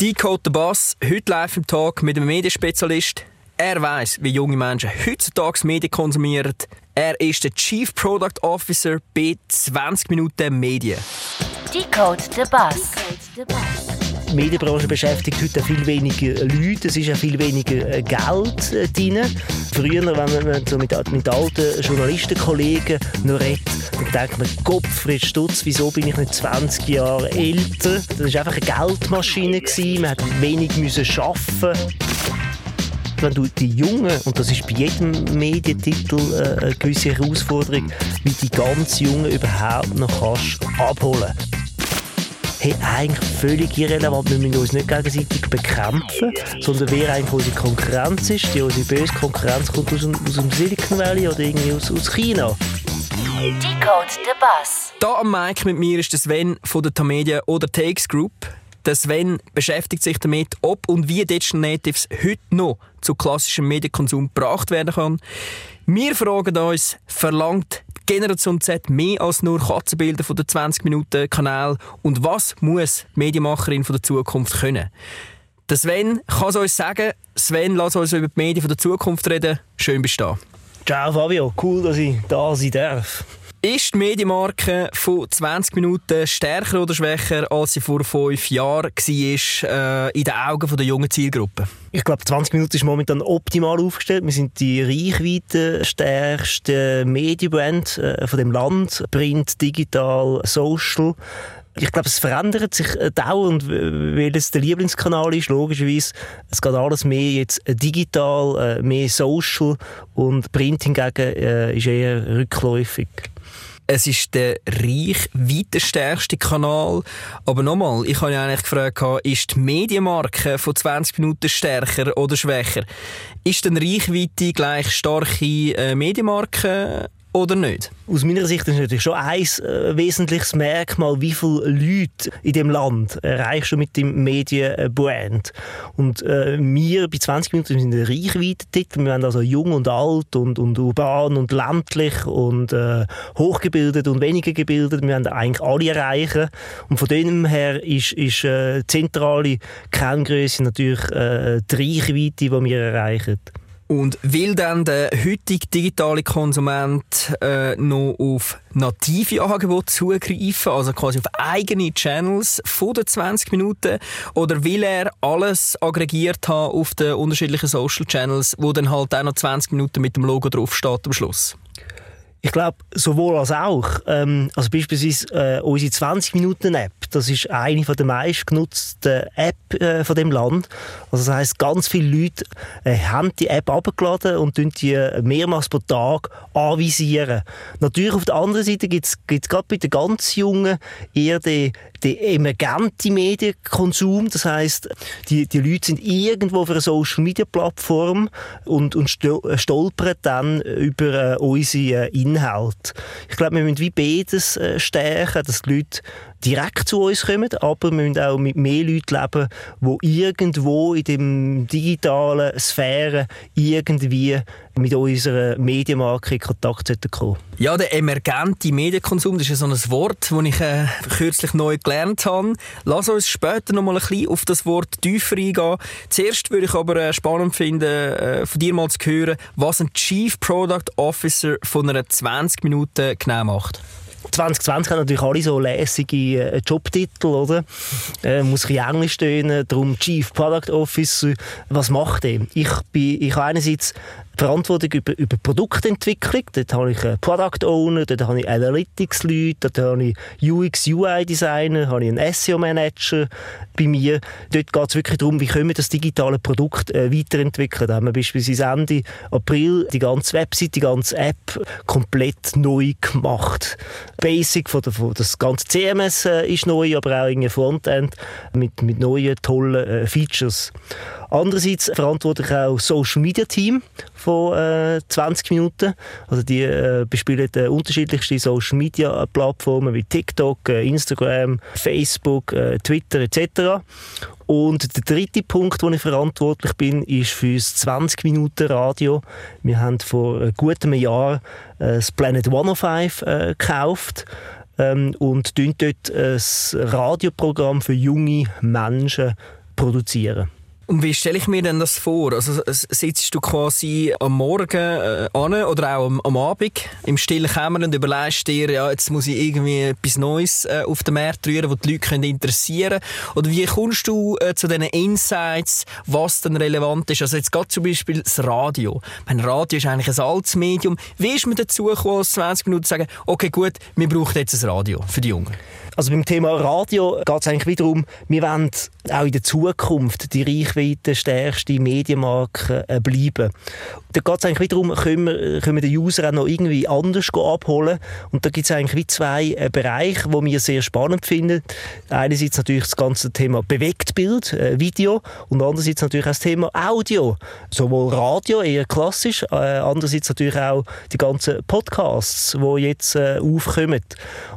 Decode the Boss, heute live im Talk mit einem Medienspezialist. Er weiß, wie junge Menschen heutzutage Medien konsumieren. Er ist der Chief Product Officer bei 20 Minuten Medien. Decode the Boss. Die Medienbranche beschäftigt heute viel weniger Leute, es ist ja viel weniger äh, Geld äh, drin. Früher, wenn man so mit, mit alten Journalistenkollegen noch redet, dann denkt man, Gottfried Stutz, wieso bin ich nicht 20 Jahre älter? Das war einfach eine Geldmaschine, gewesen. man musste wenig müssen arbeiten wenn du die Jungen, und das ist bei jedem Medientitel äh, eine gewisse Herausforderung, wie die ganz Jungen überhaupt noch kannst abholen hey, eigentlich völlig irrelevant. Wir müssen uns nicht gegenseitig bekämpfen, sondern wer eigentlich unsere Konkurrenz ist. Die unsere böse Konkurrenz kommt aus dem, aus dem Silicon Valley oder irgendwie aus, aus China. Decode the Bus. Da am Mic mit mir ist der Sven von der Tamedia oder Takes Group. Der Sven beschäftigt sich damit, ob und wie Digital Natives heute noch zu klassischem Medienkonsum gebracht werden kann. Wir fragen uns, verlangt Generation Z mehr als nur Katzenbilder von der 20-Minuten-Kanal und was muss die Medienmacherin von der Zukunft können? Der Sven kann es uns sagen. Sven, lass uns über die Medien von der Zukunft reden. Schön bist du da. Ciao Fabio, cool, dass ich da sein darf. Ist die Medienmarke von 20 Minuten stärker oder schwächer, als sie vor fünf Jahren war, äh, in den Augen der jungen Zielgruppe? Ich glaube, 20 Minuten ist momentan optimal aufgestellt. Wir sind die reichweitenstärkste Medienbrand äh, von dem Land. Print, digital, social. Ich glaube, es verändert sich äh, dauernd, weil es der Lieblingskanal ist, logischerweise. Es geht alles mehr jetzt äh, digital, äh, mehr social und Print hingegen ist eher rückläufig. Es ist der reich weiterstärkste Kanal. Aber nochmal, ich habe ja eigentlich gefragt, ist die Medienmarke von 20 Minuten stärker oder schwächer? Ist denn Reichweite gleich starke äh, Medienmarke oder nicht? Aus meiner Sicht ist natürlich schon ein äh, wesentliches Merkmal, wie viele Leute in dem Land erreichst du mit dem Medienbrand. Und äh, wir bei 20 Minuten sind ein Reichweite-Titel. Wir sind also jung und alt und, und urban und ländlich und äh, hochgebildet und weniger gebildet. Wir wollen eigentlich alle erreichen. Und von dem her ist, ist äh, zentrale Kerngröße natürlich äh, die Reichweite, die wir erreichen. Und will dann der heutige digitale Konsument äh, noch auf native Angebote zugreifen, also quasi auf eigene Channels von den 20 Minuten, oder will er alles aggregiert haben auf den unterschiedlichen Social Channels, wo dann halt auch noch 20 Minuten mit dem Logo draufsteht am Schluss? Ich glaube, sowohl als auch. Ähm, also beispielsweise äh, unsere 20-Minuten-App, das ist eine der meistgenutzten App äh, von dem Land. Also das heißt, ganz viele Leute äh, haben die App abgeladen und die mehrmals pro Tag anvisieren. Natürlich auf der anderen Seite gibt es gerade bei den ganz Jungen eher den, den emergenten Medienkonsum. Das heißt, die, die Leute sind irgendwo auf einer Social-Media-Plattform und, und stolpern dann über äh, unsere Inhalte Inhalt. Ich glaube, wir müssen wie beides äh, stärken, dass die Leute direkt zu uns kommen, aber wir müssen auch mit mehr Leuten leben, die irgendwo in dem digitalen Sphäre irgendwie mit unserer Medienmarke in Kontakt kommen Ja, der emergente Medienkonsum, das ist ja so ein Wort, das ich äh, kürzlich neu gelernt habe. Lass uns später noch mal ein bisschen auf das Wort tiefer eingehen. Zuerst würde ich aber äh, spannend finden, äh, von dir mal zu hören, was ein Chief Product Officer von einer 20 Minuten genau macht. 2020 haben natürlich alle so lässige äh, Jobtitel, oder? Äh, muss ein Englisch stehen, darum Chief Product Officer. Was macht er? Ich, bin, ich habe einerseits Verantwortung über, über Produktentwicklung. Dort habe ich einen Product Owner, dort habe ich Analytics-Leute, dort habe ich UX, UI-Designer, habe ich einen SEO-Manager bei mir. Dort geht es wirklich darum, wie können wir das digitale Produkt äh, weiterentwickeln. Da haben wir beispielsweise Ende April die ganze Website, die ganze App komplett neu gemacht. Basic von, der, von das ganze CMS äh, ist neu, aber auch ein Frontend mit, mit neuen, tollen äh, Features. Andererseits verantworte ich auch Social Media Team von äh, 20 Minuten. Also die äh, bespielen äh, unterschiedlichste Social Media Plattformen wie TikTok, äh, Instagram, Facebook, äh, Twitter etc. Und der dritte Punkt, wo ich verantwortlich bin, ist für das 20 Minuten Radio. Wir haben vor äh, gutem Jahr äh, das Planet 105 äh, gekauft ähm, und dort ein Radioprogramm für junge Menschen produzieren. Und wie stelle ich mir denn das vor? Also sitzt du quasi am Morgen äh, an oder auch am, am Abend im stillen Kämmer und überlegst dir, ja, jetzt muss ich irgendwie etwas Neues äh, auf den Markt rühren, das die Leute können interessieren Oder wie kommst du äh, zu diesen Insights, was dann relevant ist? Also jetzt gerade zum Beispiel das Radio. Mein Radio ist eigentlich ein altes Medium. Wie ist man dazu gekommen, als 20 Minuten zu sagen, okay gut, wir brauchen jetzt ein Radio für die Jungen? Also beim Thema Radio geht es eigentlich wiederum, wir wollen auch in der Zukunft die reichweitenstärkste Medienmarke äh, bleiben. Da geht es eigentlich wiederum, können wir, können wir den User auch noch irgendwie anders abholen. Und da gibt es eigentlich wie zwei äh, Bereiche, die wir sehr spannend finden. Einerseits natürlich das ganze Thema Bewegtbild, äh, Video und andererseits natürlich auch das Thema Audio. Sowohl Radio, eher klassisch, äh, andererseits natürlich auch die ganzen Podcasts, die jetzt äh, aufkommen.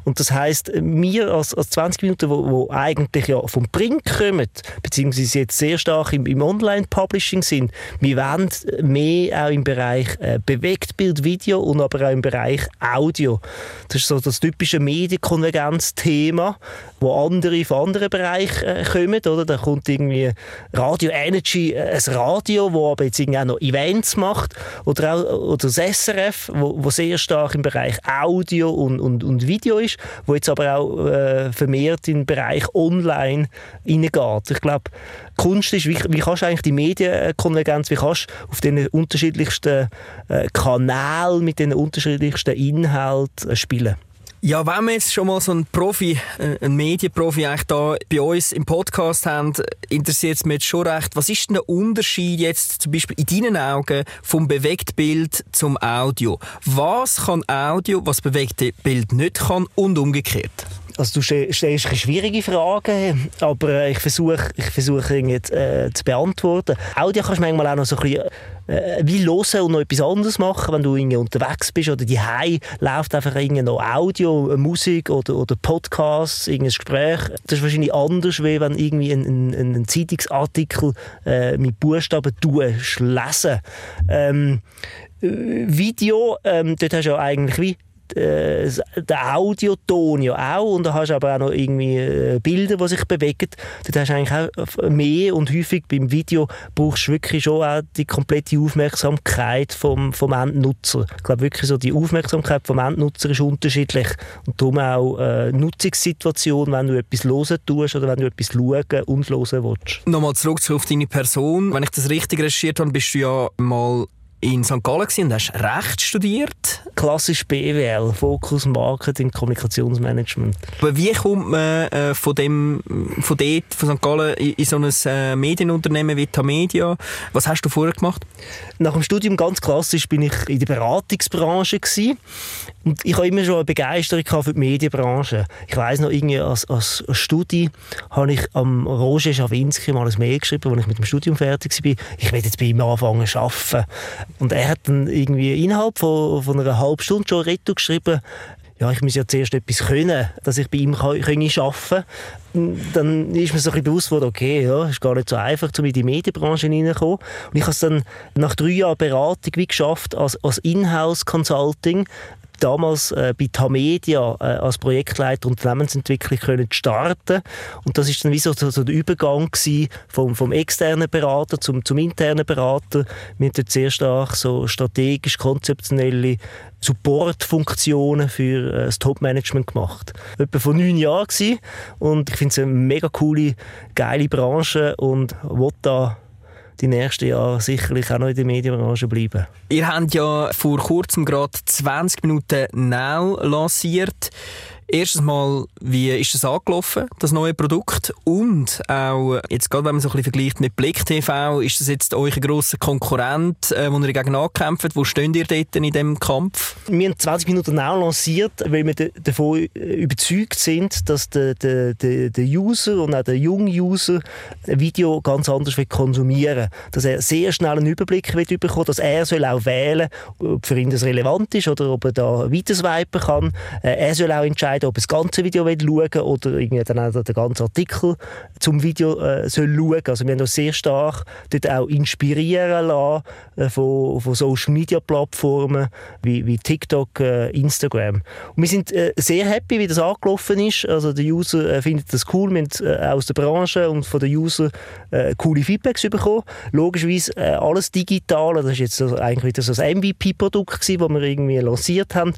Und das heißt, wir als, als 20 Minuten, wo, wo eigentlich ja vom Print kommen, beziehungsweise jetzt sehr stark im, im Online-Publishing sind, wir wollen mehr auch im Bereich äh, Bewegtbild, Video und aber auch im Bereich Audio. Das ist so das typische Medienkonvergenz-Thema, wo andere von anderen Bereichen äh, kommen, oder? Da kommt irgendwie Radio Energy, äh, ein Radio, wo aber jetzt irgendwie auch noch Events macht, oder auch oder das SRF, wo, wo sehr stark im Bereich Audio und, und, und Video ist, wo jetzt aber auch äh, vermehrt in den Bereich Online hineingeht. Ich glaube, Kunst ist, wie, wie kannst du eigentlich die Medienkonvergenz, wie kannst du auf den unterschiedlichsten äh, Kanälen mit den unterschiedlichsten Inhalten äh, spielen? Ja, wenn wir jetzt schon mal so einen Profi, einen Medienprofi eigentlich da bei uns im Podcast haben, interessiert es mich jetzt schon recht. Was ist denn der Unterschied jetzt zum Beispiel in deinen Augen vom Bewegtbild zum Audio? Was kann Audio, was Bewegtbild nicht kann und umgekehrt? Also du stellst schwierige Fragen, aber ich versuche ich versuch jetzt, äh, zu beantworten. Audio kannst du manchmal auch noch so ein bisschen äh, wie hören und noch etwas anderes machen, wenn du irgendwie unterwegs bist oder die läuft einfach irgendwie noch Audio, äh, Musik oder, oder Podcasts, irgendein Gespräch. Das ist wahrscheinlich anders, wie wenn irgendwie ein, ein, ein Zeitungsartikel äh, mit Buchstaben tust, lesen. Ähm, äh, Video, ähm, dort hast du ja eigentlich wie äh, der Audioton ja auch und da hast du aber auch noch irgendwie äh, Bilder, die sich bewegen. Da hast du eigentlich auch mehr und häufig beim Video brauchst du wirklich schon auch die komplette Aufmerksamkeit vom, vom Endnutzer. Ich glaube wirklich so die Aufmerksamkeit vom Endnutzer ist unterschiedlich und darum auch äh, Nutzungssituation, wenn du etwas hören tust oder wenn du etwas schauen und hören willst. Nochmal zurück auf deine Person. Wenn ich das richtig recherchiert habe, bist du ja mal in St. Gallen und hast Recht studiert. Klassisch BWL, Fokus Marketing, Kommunikationsmanagement. Aber wie kommt man äh, von, dem, von dort, von St. Gallen, in, in so ein äh, Medienunternehmen wie Tamedia? Was hast du vorher gemacht? Nach dem Studium ganz klassisch bin ich in der Beratungsbranche gewesen. und ich habe immer schon eine Begeisterung für die Medienbranche. Ich weiß noch irgendwie als, als Studi habe ich am Roger Schawinski mal ein Mail geschrieben, als ich mit dem Studium fertig war. Ich werde jetzt bei ihm anfangen zu arbeiten. Und er hat dann irgendwie innerhalb von, von einer halben Stunde schon Retto geschrieben, ja, ich muss ja zuerst etwas können, dass ich bei ihm kann, können arbeiten kann. Dann ist mir so ein bisschen bewusst geworden, okay, ja, ist gar nicht so einfach, um in die Medienbranche hineinzukommen. Und ich habe es dann nach drei Jahren Beratung wie geschafft, als, als Inhouse-Consulting damals äh, bei Tamedia äh, als Projektleiter Unternehmensentwicklung können starten und das ist dann wie so, so, so der Übergang vom, vom externen Berater zum, zum internen Berater. Wir dort sehr stark so strategisch konzeptionelle Supportfunktionen für äh, das Top-Management gemacht. Etwa vor neun Jahren gewesen. und ich finde es eine mega coole, geile Branche und will da die nächsten Jahre sicherlich auch noch in der Medienbranche bleiben. Ihr habt ja vor kurzem gerade 20 Minuten Now lanciert. Erstens mal, wie ist das angelaufen, das neue Produkt? Und auch, jetzt gerade wenn man so ein bisschen vergleicht mit Blick TV, ist das jetzt euer grosser Konkurrent, äh, wo ihr gegen ankämpft? Wo steht ihr dort in diesem Kampf? Wir haben 20 Minuten now lanciert, weil wir davon überzeugt sind, dass der, der, der, User und auch der junge User ein Video ganz anders konsumieren will. Dass er sehr schnell einen Überblick will bekommen dass er soll auch wählen ob für ihn das relevant ist oder ob er da weiter swipen kann. Äh, er soll auch entscheiden, entscheiden, ob das ganze Video schauen oder irgendwie dann auch den ganzen Artikel zum Video äh, soll schauen. Also wir haben uns sehr stark dort auch inspirieren lassen äh, von, von Social Media Plattformen wie, wie TikTok, äh, Instagram. Und wir sind äh, sehr happy, wie das angelaufen ist. Also der User äh, findet das cool. Wir haben äh, aus der Branche und von den User äh, coole Feedbacks bekommen. Logischerweise alles digital. Das ist jetzt eigentlich wieder so ein MVP-Produkt das wir irgendwie lanciert haben,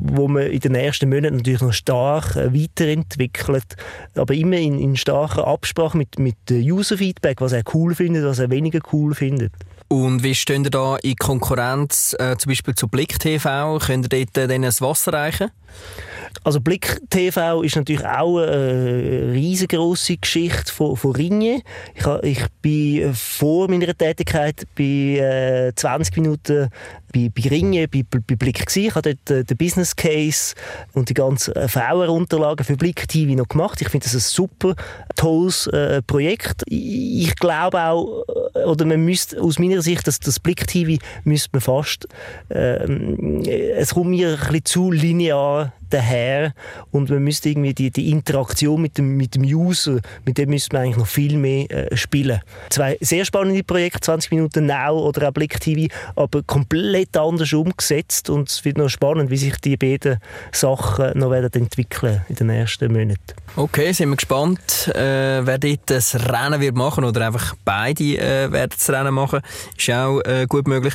wo wir in den ersten Monaten natürlich noch stark äh, weiterentwickelt, aber immer in, in starker Absprache mit, mit User-Feedback, was er cool findet, was er weniger cool findet. Und wie stehen ihr da in Konkurrenz äh, zum Beispiel zu Blick TV? Könnt ihr dort äh, denen das Wasser reichen? Also Blick TV ist natürlich auch eine riesengroße Geschichte von, von Ringe. Ich, ich bin vor meiner Tätigkeit bei äh, 20 Minuten bei, bei Ringe, bei, bei Blick gewesen. Ich habe dort äh, den Business Case und die ganzen äh, VR-Unterlagen für Blick TV noch gemacht. Ich finde das ein super tolles äh, Projekt. Ich, glaube auch, äh, oder man müsste aus meiner Sicht, dass das Blick TV müsste man fast, äh, es kommt mir ein bisschen zu linear daher und man müsste irgendwie die, die Interaktion mit dem, mit dem User, mit dem müsste man eigentlich noch viel mehr äh, spielen. Zwei sehr spannende Projekte, 20 Minuten Now oder auch Blick TV, aber komplett anders umgesetzt und es wird noch spannend, wie sich die beiden Sachen noch werden entwickeln in den nächsten Monaten. Okay, sind wir gespannt, äh, wer dort das Rennen wird machen oder einfach beide äh, werden das Rennen machen, ist auch äh, gut möglich.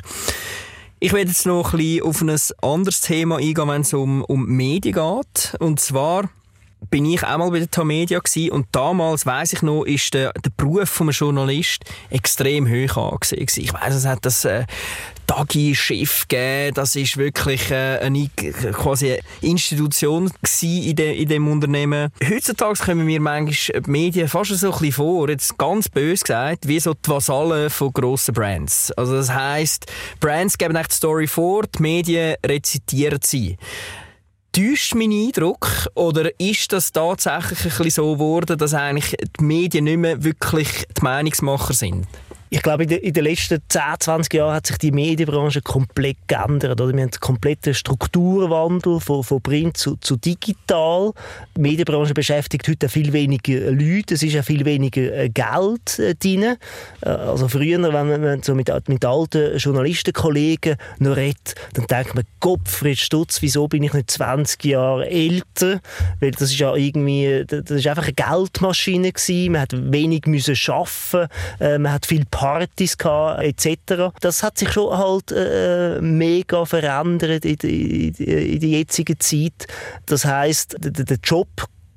Ich werde jetzt noch ein bisschen auf ein anderes Thema eingehen, wenn es um, um Medien geht. Und zwar bin ich auch mal bei der Tamedia gewesen und damals weiß ich noch, ist der, der Beruf vom Journalist extrem hoch angesehen. Ich weiß, es hat das äh, Tagi-Chef gegeben, das ist wirklich äh, eine quasi Institution in, de, dem Unternehmen. Heutzutage kommen mir manchmal die Medien fast so ein bisschen vor, jetzt ganz böse gesagt, wie so die Vasallen von grossen Brands. Also das heisst, Brands geben echt die Story vor, die Medien rezitieren sie täuscht mein Eindruck oder ist das tatsächlich ein bisschen so geworden, dass eigentlich die Medien nicht mehr wirklich die Meinungsmacher sind? Ich glaube, in, in den letzten 10, 20 Jahren hat sich die Medienbranche komplett geändert. Oder? Wir haben einen kompletten Strukturwandel von, von Print zu, zu digital. Die Medienbranche beschäftigt heute viel weniger Leute, es ist ja viel weniger äh, Geld äh, drin. Äh, also früher, wenn man so mit, mit alten Journalistenkollegen noch redet, dann denkt man, Gottfried Stutz, wieso bin ich nicht 20 Jahre älter? Weil das ist ja irgendwie, das ist einfach eine Geldmaschine gewesen. Man hat wenig müssen arbeiten, man hat viel Partys gehabt, etc. Das hat sich schon halt äh, mega verändert in, in, in der jetzigen Zeit. Das heißt, der, der Job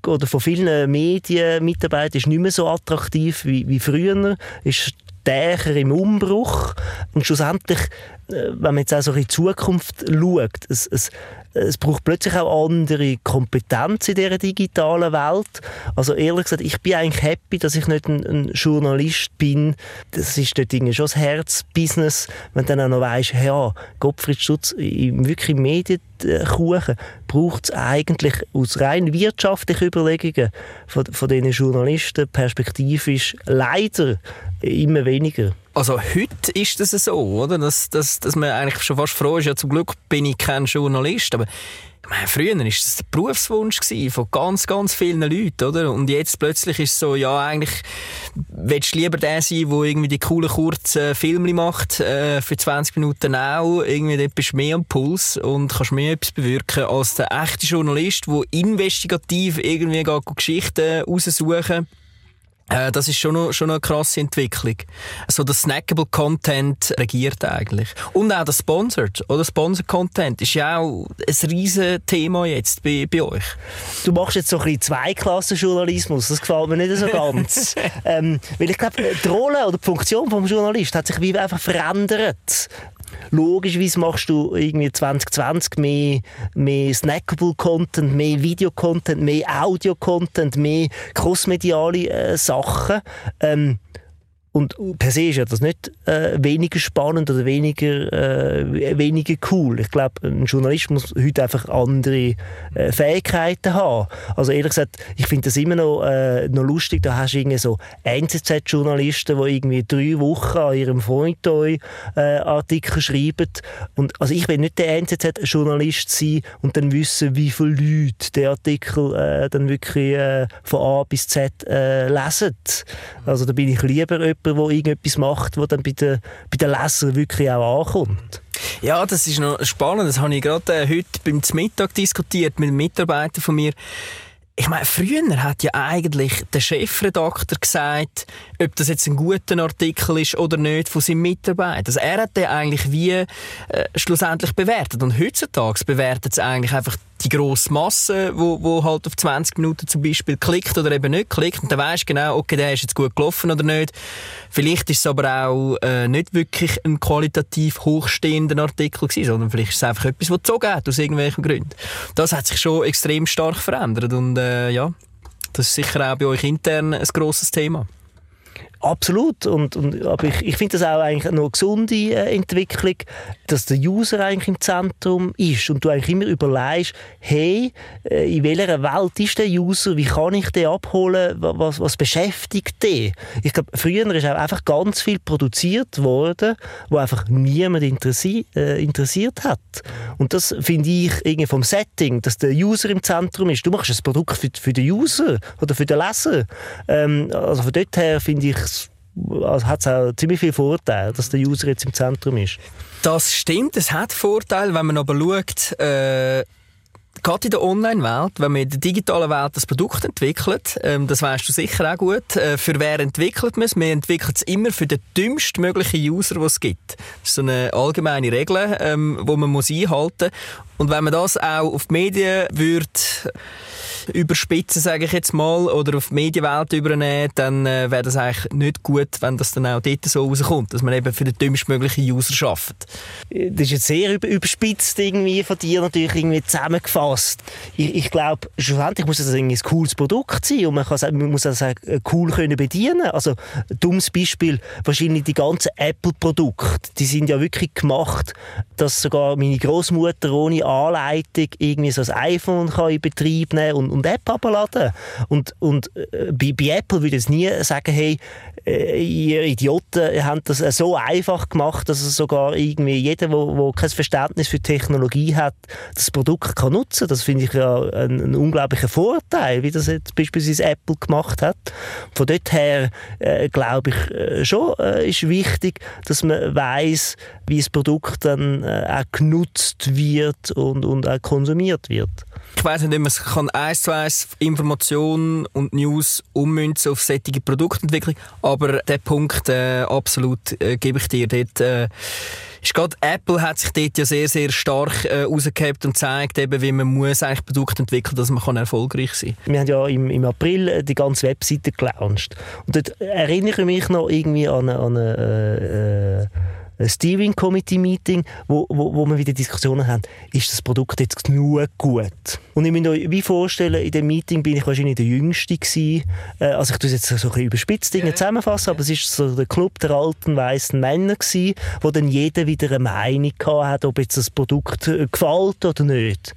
oder von vielen Medienmitarbeitern ist nicht mehr so attraktiv wie, wie früher. Ist stärker im Umbruch. Und schlussendlich, äh, wenn man jetzt auch so in die Zukunft schaut, es, es, es braucht plötzlich auch andere Kompetenz in dieser digitalen Welt. Also ehrlich gesagt, ich bin eigentlich happy, dass ich nicht ein, ein Journalist bin. Das ist dort schon das Herzbusiness, wenn du dann auch noch weisst, ja, Gottfried Stutz, im wirklich Medienkuchen braucht es eigentlich aus rein wirtschaftlichen Überlegungen von, von diesen Journalisten perspektivisch leider immer weniger. Also heute ist das so, oder? Dass, dass, dass man eigentlich schon fast froh ist, ja zum Glück bin ich kein Journalist, aber ich meine, früher war das der Berufswunsch von ganz, ganz vielen Leuten, oder? Und jetzt plötzlich ist es so, ja, eigentlich willst du lieber der sein, der irgendwie die coolen, kurzen Filme macht, äh, für 20 Minuten auch. Irgendwie dort bist du mehr am Puls und kannst mehr etwas bewirken als der echte Journalist, der investigativ irgendwie Geschichten raussuchen das ist schon noch, schon eine krasse Entwicklung. So der snackable Content regiert eigentlich. Und auch der Sponsored oder Sponsor Content ist ja auch ein riesen Thema jetzt bei, bei euch. Du machst jetzt so ein bisschen Zweiklassenjournalismus. Das gefällt mir nicht so ganz. ähm, weil ich glaube, die Rolle oder die Funktion des Journalisten hat sich wie einfach verändert logischerweise machst du irgendwie 2020 mehr, mehr snackable Content, mehr Video-Content, mehr Audio-Content, mehr crossmediale äh, Sachen. Ähm, Und per se ist ja das nicht äh, weniger spannend oder weniger, äh, weniger cool. Ich glaube, ein Journalist muss heute einfach andere äh, Fähigkeiten haben. Also ehrlich gesagt, ich finde das immer noch, äh, noch lustig. Da hast du irgendwie so NZZ-Journalisten, die irgendwie drei Wochen an ihrem Feuilleton äh, Artikel schreiben. Und, also ich will nicht der NZZ-Journalist sein und dann wissen, wie viele Leute der Artikel äh, dann wirklich äh, von A bis Z äh, lesen. Also da bin ich lieber jemand, der irgendetwas macht, wo dann bei den, bei den Lesern wirklich auch ankommt. Ja, das ist noch spannend. Das habe ich gerade äh, heute beim Mittag diskutiert mit einem Mitarbeiter von mir. Ich meine, früher hat ja eigentlich der Chefredakteur gesagt, ob das jetzt ein guter Artikel ist oder nicht von seinem Mitarbeiter. Also er hat den eigentlich wie äh, schlussendlich bewertet. Und heutzutage bewertet es eigentlich einfach die grosse Masse, wo, wo halt auf 20 Minuten zum Beispiel klickt oder eben nicht klickt. Und dann weisst du genau, okay, der ist jetzt gut gelaufen oder nicht. Vielleicht ist es aber auch äh, nicht wirklich ein qualitativ hochstehender Artikel gewesen, sondern vielleicht ist es einfach etwas, was gezogen hat, aus irgendwelchen Gründen. Das hat sich schon extrem stark verändert und äh, ja, das ist sicher auch bei euch intern ein grosses Thema. Absolut. Und, und, aber ich, ich finde das auch eigentlich eine gesunde äh, Entwicklung, dass der User eigentlich im Zentrum ist und du eigentlich immer überlegst, hey, äh, in welcher Welt ist der User, wie kann ich den abholen, was, was beschäftigt den? Ich glaube, früher ist auch einfach ganz viel produziert worden, wo einfach niemand interessi äh, interessiert hat. Und das finde ich irgendwie vom Setting, dass der User im Zentrum ist. Du machst ein Produkt für, für den User oder für den Leser. Ähm, also von dort her finde ich also hat es auch ziemlich viel Vorteil, dass der User jetzt im Zentrum ist. Das stimmt, es hat Vorteile, wenn man aber schaut, äh, gerade in der Online-Welt, wenn man in der digitalen Welt das Produkt entwickelt, ähm, das weißt du sicher auch gut, äh, für wer entwickelt man es? Man entwickelt es immer für den dümmstmöglichen User, den es gibt. Das ist so eine allgemeine Regel, ähm, die man muss einhalten muss. Und wenn man das auch auf die Medien würde überspitzen, sage ich jetzt mal, oder auf die Medienwelt übernehmen, dann äh, wäre das eigentlich nicht gut, wenn das dann auch dort so rauskommt, dass man eben für den dümmstmöglichen User schafft. Das ist jetzt sehr überspitzt irgendwie von dir natürlich irgendwie zusammengefasst. Ich, ich glaube, schlussendlich muss das ein cooles Produkt sein und man, kann, man muss das auch cool können bedienen. Also, dummes Beispiel, wahrscheinlich die ganzen Apple-Produkte, die sind ja wirklich gemacht, dass sogar meine Großmutter ohne Anleitung irgendwie so ein iPhone kann in Betrieb nehmen und und App abladen. Und, und äh, bei, bei Apple würde ich nie sagen, hey, äh, ihr Idioten habt das so einfach gemacht, dass es sogar irgendwie jeder, der kein Verständnis für Technologie hat, das Produkt kann nutzen. Das finde ich ja ein, ein unglaublicher Vorteil, wie das jetzt beispielsweise Apple gemacht hat. Von dort her äh, glaube ich äh, schon äh, ist wichtig, dass man weiß, wie das Produkt dann äh, auch genutzt wird und, und auch konsumiert wird. Ich weiß nicht, ob man kann eins zu eins Informationen und News ummünzen auf solche Produktentwicklung, aber der Punkt äh, absolut äh, gebe ich dir. Dort, äh, ist gerade Apple hat sich dort ja sehr, sehr stark äh, rausgehabt und zeigt eben, wie man muss eigentlich Produkte entwickeln, dass man kann erfolgreich sein kann. Wir haben ja im, im April äh, die ganze Webseite gelauncht. Und dort erinnere ich mich noch irgendwie an eine, an eine äh, ein Steering Committee Meeting, wo, wo, wo wir wieder Diskussionen haben, ist das Produkt jetzt genug gut? Und ich muss mir wie vorstellen, in dem Meeting bin ich wahrscheinlich der Jüngste gewesen. Äh, also ich tue jetzt so ein bisschen überspitzt Dinge zusammenfassen, aber es ist so der Club der alten weißen Männer gewesen, wo dann jeder wieder eine Meinung hat, ob jetzt das Produkt äh, gefällt oder nicht.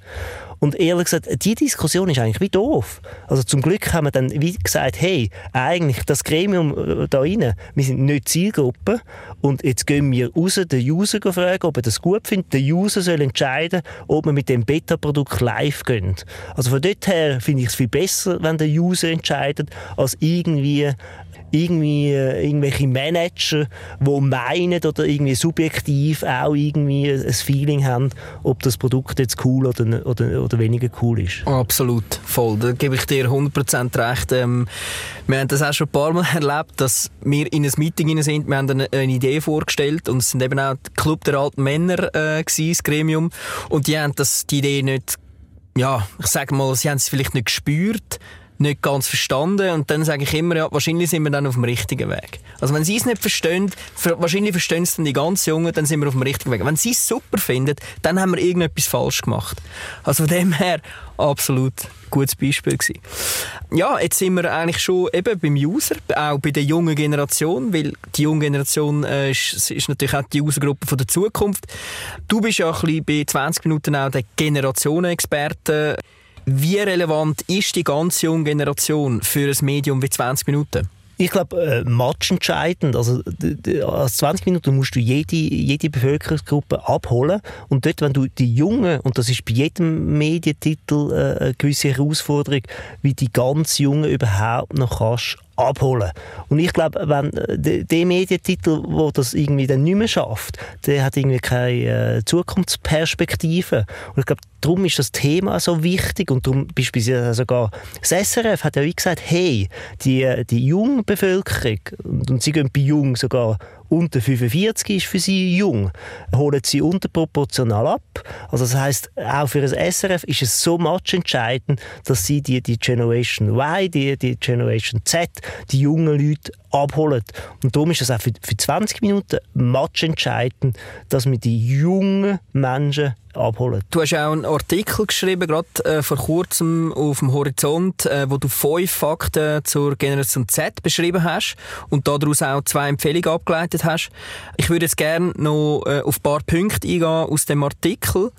Und ehrlich gesagt, die Diskussion ist eigentlich wie doof. Also zum Glück haben wir dann wie gesagt, hey, eigentlich das Gremium äh, da rein, wir sind nicht Zielgruppe und jetzt gehen wir raus, den User fragen, ob er das gut findet. Der User soll entscheiden, ob wir mit dem Beta-Produkt live gehen. Also von dort her finde ich es viel besser, wenn der User entscheidet, als irgendwie irgendwie äh, irgendwelche Manager, die meinen oder irgendwie subjektiv auch irgendwie ein Feeling haben, ob das Produkt jetzt cool oder, oder, oder weniger cool ist. Absolut, voll. Da gebe ich dir 100% recht. Ähm, wir haben das auch schon ein paar Mal erlebt, dass wir in ein Meeting sind, wir haben eine, eine Idee vorgestellt und es sind eben auch der Club der alten Männer äh, gewesen, das Gremium und die haben das, die Idee nicht ja, ich sage mal, sie haben es vielleicht nicht gespürt, nicht ganz verstanden und dann sage ich immer, ja, wahrscheinlich sind wir dann auf dem richtigen Weg. Also wenn sie es nicht verstehen, wahrscheinlich verstehen es dann die ganz Jungen, dann sind wir auf dem richtigen Weg. Wenn sie es super finden, dann haben wir irgendetwas falsch gemacht. Also von dem her absolut gutes Beispiel gewesen. Ja, jetzt sind wir eigentlich schon eben beim User, auch bei der jungen Generation, weil die junge Generation äh, ist, ist, natürlich auch die Usergruppe der Zukunft. Du bist ja ein bisschen bei 20 Minuten auch der Generationenexperte. Wie relevant ist die ganze junge Generation für ein Medium wie 20 Minuten? Ich glaube, äh, matchentscheidend. Also, als 20 Minuten musst du jede, jede Bevölkerungsgruppe abholen. Und dort, wenn du die Jungen, und das ist bei jedem Medientitel äh, eine gewisse Herausforderung, wie die ganz Jungen überhaupt noch kannst abholen. Und ich glaube, wenn äh, der Medientitel, wo das irgendwie dann nicht mehr schafft, der hat irgendwie keine äh, Zukunftsperspektive. Und ich glaube, darum ist das Thema so wichtig und darum beispielsweise sogar das SRF hat ja wie gesagt, hey, die, äh, die junge Bevölkerung, und, und sie gehen bei Jung sogar unter 45 ist für sie jung, holen sie unterproportional ab. Also das heißt, auch für das SRF ist es so entscheidend, dass sie die, die Generation Y, die, die Generation Z, die jungen Leute abholen. Und darum ist es auch für, für 20 Minuten entscheidend, dass wir die jungen Menschen abholen. Du hast auch einen Artikel geschrieben, gerade äh, vor kurzem auf dem Horizont, äh, wo du fünf Fakten zur Generation Z beschrieben hast und daraus auch zwei Empfehlungen abgeleitet hast. Ich würde jetzt gerne noch äh, auf ein paar Punkte eingehen aus dem Artikel.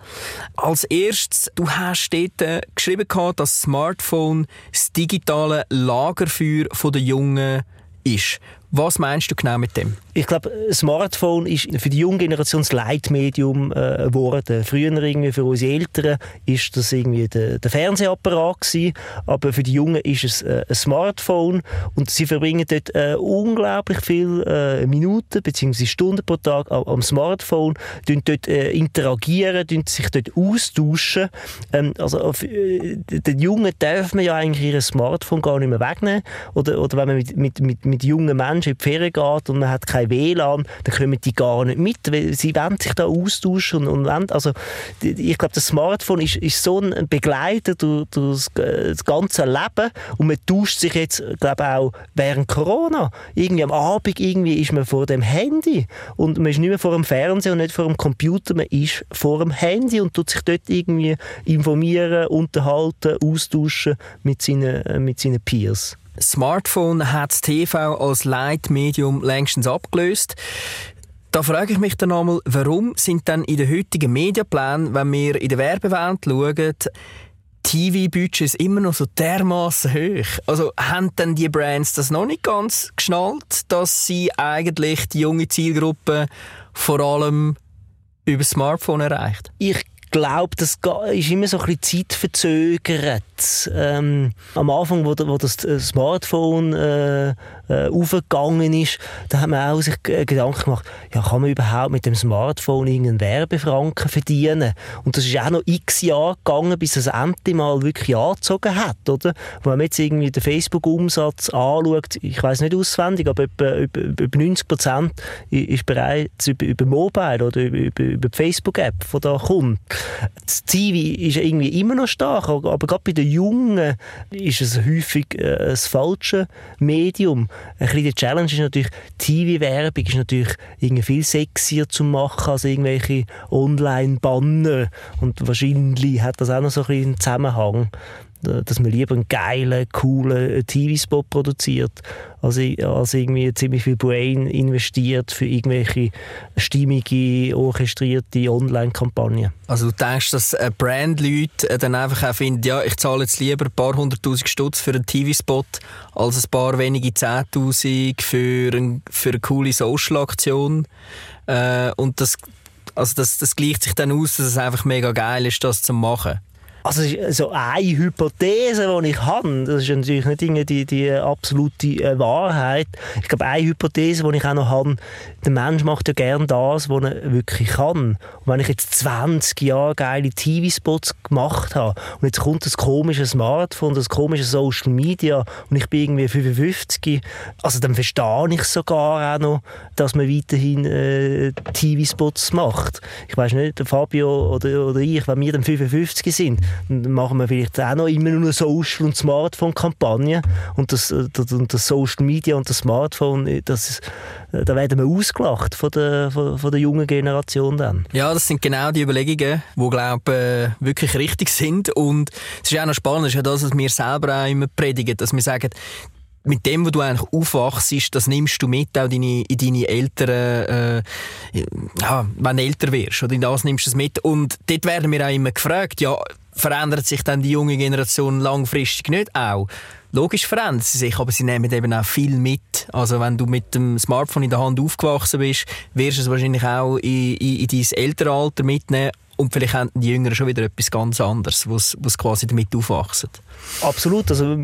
Als erstes, du hast dort äh, geschrieben, dass das Smartphone das digitale Lagerfeuer der Jungen ist. Was meinst du genau mit dem? Ich glaube, Smartphone ist für die junge Generation das Leitmedium äh, geworden. Früher irgendwie für unsere Eltern ist das irgendwie der, der Fernsehapparat gewesen, aber für die Jungen ist es äh, ein Smartphone und sie verbringen dort äh, unglaublich viele äh, Minuten bzw. Stunden pro Tag am, am Smartphone, tun dort äh, interagieren, tun sich dort austauschen. Ähm, also äh, den Jungen darf man ja eigentlich ihr Smartphone gar nicht mehr wegnehmen oder, oder wenn man mit, mit, mit, mit jungen Menschen Mensch in die Ferien geht und man hat kein WLAN, dann kommen die gar nicht mit, weil sie wollen sich da austauschen und, und wollen, also ich glaube, das Smartphone ist, ist so ein Begleiter durch, durch das, ganze Leben und man tauscht sich jetzt, glaube auch während Corona, irgendwie am Abend irgendwie ist man vor dem Handy und man ist nicht mehr vor dem Fernseher und nicht vor dem Computer, man ist vor dem Handy und tut sich dort irgendwie informieren, unterhalten, austauschen mit seinen, mit seinen Peers. Smartphone hat das TV als Leitmedium längstens abgelöst. Da frage ich mich dann einmal, warum sind dann in den heutigen Mediaplänen, wenn wir in der Werbewelt schauen, TV-Budgets immer noch so dermaßen hoch? Also haben denn die Brands das noch nicht ganz geschnallt, dass sie eigentlich die junge Zielgruppe vor allem über Smartphone erreicht? Ich glaube, das ist immer so ein bisschen zeitverzögert. Ähm, am Anfang, wo, wo das äh, Smartphone äh, äh, aufgegangen ist, da haben wir auch sich Gedanken gemacht, ja, kann man überhaupt mit dem Smartphone irgendeinen Werbefranken verdienen? Und das ist auch noch x Jahre gegangen, bis es endlich mal wirklich angezogen hat, oder? Wenn man jetzt irgendwie den Facebook-Umsatz anschaut, ich weiß nicht auswendig, aber etwa, über, über 90 Prozent ist bereits über, über Mobile oder über, über, die Facebook-App, die da kommt. Das TV ist irgendwie immer noch stark, aber gerade bei den Jungen ist es häufig äh, das falsche Medium. Ein bisschen die Challenge ist natürlich, TV-Werbung ist natürlich irgendwie viel sexier zu machen als irgendwelche Online-Banner. Und wahrscheinlich hat das auch noch so ein bisschen einen Zusammenhang dass man lieber einen geilen, coolen TV-Spot produziert, als, als irgendwie ziemlich viel Brain investiert für irgendwelche stimmige, orchestrierte Online-Kampagnen. Also du denkst, dass Brandleute äh, dann einfach auch finden, ja, ich zahle jetzt lieber ein paar hunderttausend Stutz für einen TV-Spot, als ein paar wenige Zehntausend für, ein, für eine coole Social-Aktion. Äh, und das, also das, das gleicht sich dann aus, dass es einfach mega geil ist, das zu machen. Also so eine Hypothese, die ich habe, das ist natürlich nicht die, die absolute äh, Wahrheit. Ich glaube, eine Hypothese, die ich auch noch habe, der Mensch macht ja gerne das, was er wirklich kann. Und wenn ich jetzt 20 Jahre geile TV-Spots gemacht habe und jetzt kommt das komische Smartphone, das komische Social Media und ich bin irgendwie 55, also dann verstehe ich sogar auch noch, dass man weiterhin äh, TV-Spots macht. Ich weiß nicht, Fabio oder, oder ich, wenn wir dann 55 sind, machen wir vielleicht auch noch immer nur Social- und Smartphone-Kampagnen und das, äh, und das Social Media und das Smartphone, äh, das ist, äh, da werden wir ausgelacht von der, von, von der jungen Generation dann. Ja, das sind genau die Überlegungen, die, glaube ich, wirklich richtig sind und es ist auch noch spannend, ist ja das, was wir selber auch immer predigen, dass wir sagen, mit dem, wo du eigentlich aufwachst, das nimmst du mit auch deine, in deine älteren, äh, ja, wenn du älter wirst, oder in das nimmst du es mit. Und dort werden wir auch immer gefragt, ja, verändert sich dann die junge Generation langfristig nicht auch? Logisch verändert sie sich, aber sie nehmen eben auch viel mit. Also wenn du mit dem Smartphone in der Hand aufgewachsen bist, wirst du es wahrscheinlich auch in, in, in dein ältere Alter mitnehmen und vielleicht haben die Jüngeren schon wieder etwas ganz anderes, was quasi damit aufwachsen. Absolut, also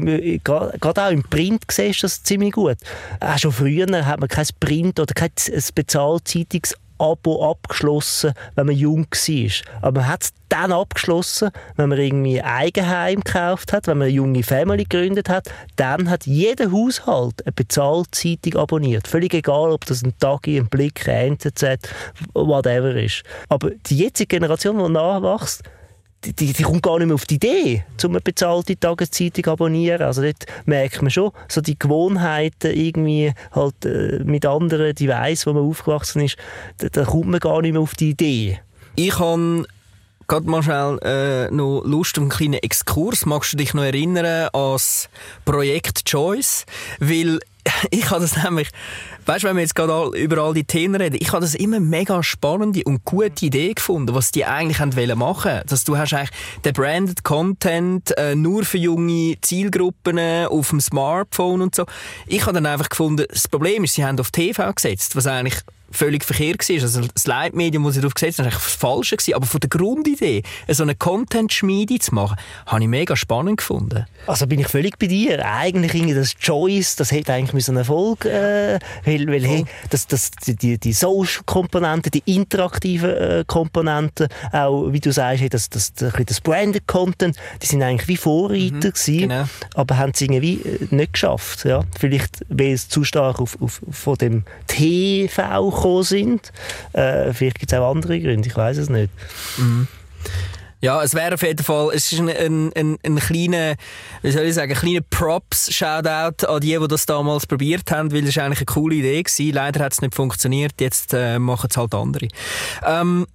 gerade auch im Print siehst du das ziemlich gut. Auch schon früher hat man kein Print oder kein Spezialzeitungs Abo abgeschlossen, wenn man jung war. Aber man hat es dann abgeschlossen, wenn man irgendwie ein Eigenheim gekauft hat, wenn man eine junge Family gegründet hat. Dann hat jeder Haushalt eine Bezahlzeitung abonniert. Völlig egal, ob das ein Tagi, ein Blick, ein NZZ, whatever ist. Aber die jetzige Generation, die nachwächst, die, die, kommt gar nicht mehr auf die Idee, um eine bezahlte Tageszeitung zu abonnieren. Also dort merkt man schon, so die Gewohnheiten irgendwie halt äh, mit anderen Devices, wo man aufgewachsen ist, da, da, kommt man gar nicht mehr auf die Idee. Ich habe gerade mal schnell äh, noch Lust auf einen kleinen Exkurs. Magst du dich noch erinnern an das Projekt Choice? Weil ich habe das nämlich, weißt du, wenn wir jetzt gerade über all die Themen reden, ich habe das immer mega spannende und gute Idee gefunden, was die eigentlich wollen machen. Dass du hast eigentlich den branded Content äh, nur für junge Zielgruppen äh, auf dem Smartphone und so. Ich habe dann einfach gefunden, das Problem ist, sie haben auf TV gesetzt, was eigentlich völlig verkehrt war. Also das Leitmedium, das sie darauf gesetzt haben, war das Falsche. Aber von der Grundidee, so eine Content-Schmiede zu machen, habe ich mega spannend gefunden. Also bin ich völlig bei dir. Eigentlich irgendwie das Choice, das hätte eigentlich ein Erfolg äh, weil, weil hey, das, das, die, die Social-Komponenten, die interaktiven äh, Komponenten, auch wie du sagst, hey, das, das, das, das Branded Content, die sind eigentlich wie Vorreiter mhm, gewesen, genau. aber haben es irgendwie äh, nicht geschafft. Ja? Vielleicht, weil es zu stark auf, auf, von dem TV gekommen sind. Äh, vielleicht gibt es auch andere Gründe, ich weiß es nicht. Mhm. Ja, es wäre auf jeden Fall, es ist ein, ein, ein, ein kleiner, wie soll ich sagen, ein kleiner Props-Shoutout an die, die das damals probiert haben, weil es eigentlich eine coole Idee war. Leider hat es nicht funktioniert, jetzt äh, machen es halt andere. Ähm,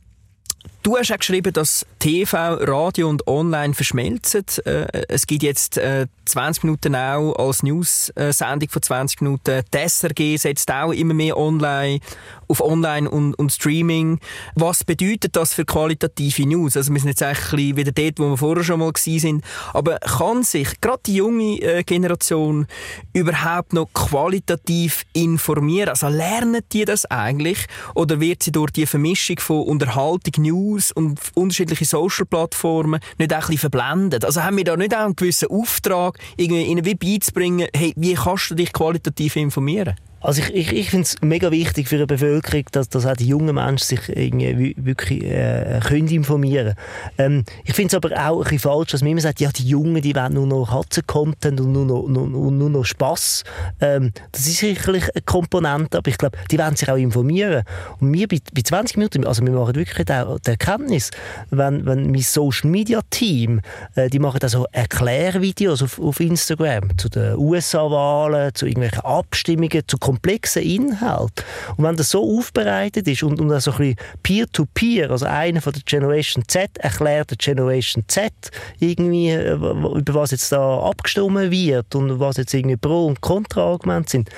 Du hast auch geschrieben, dass TV, Radio und Online verschmelzen. Äh, es gibt jetzt äh, 20 Minuten auch als News-Sendung von 20 Minuten. Die SRG setzt auch immer mehr online, auf Online und, und Streaming. Was bedeutet das für qualitative News? Also wir sind jetzt eigentlich wieder dort, wo wir vorher schon mal sind. Aber kann sich gerade die junge äh, Generation überhaupt noch qualitativ informieren? Also lernen die das eigentlich? Oder wird sie durch die Vermischung von Unterhaltung, News und unterschiedliche Social-Plattformen nicht auch ein bisschen verblendet? Also haben wir da nicht auch einen gewissen Auftrag, irgendwie ihnen wie beizubringen, hey, wie kannst du dich qualitativ informieren? Also ich, ich, ich finde es mega wichtig für eine Bevölkerung, dass, dass auch die jungen Menschen sich irgendwie wirklich äh, können informieren ähm, Ich finde es aber auch ein bisschen falsch, dass man immer sagt, ja, die Jungen, die wollen nur noch Hatzen-Content und nur noch, nur, nur noch Spass. Ähm, das ist sicherlich eine Komponente, aber ich glaube, die wollen sich auch informieren. Und wir bei, bei 20 Minuten, also wir machen wirklich die, die Erkenntnis, wenn, wenn mein Social-Media-Team, äh, die machen also Erklärvideos auf, auf Instagram zu den USA-Wahlen, zu irgendwelchen Abstimmungen, zu komplexen Inhalt. Und wenn das so aufbereitet ist und, und so ein bisschen Peer-to-Peer, also einer von der Generation Z erklärt der Generation Z irgendwie, äh, über was jetzt da abgestimmt wird und was jetzt irgendwie Pro- und Kontra-Argumente sind,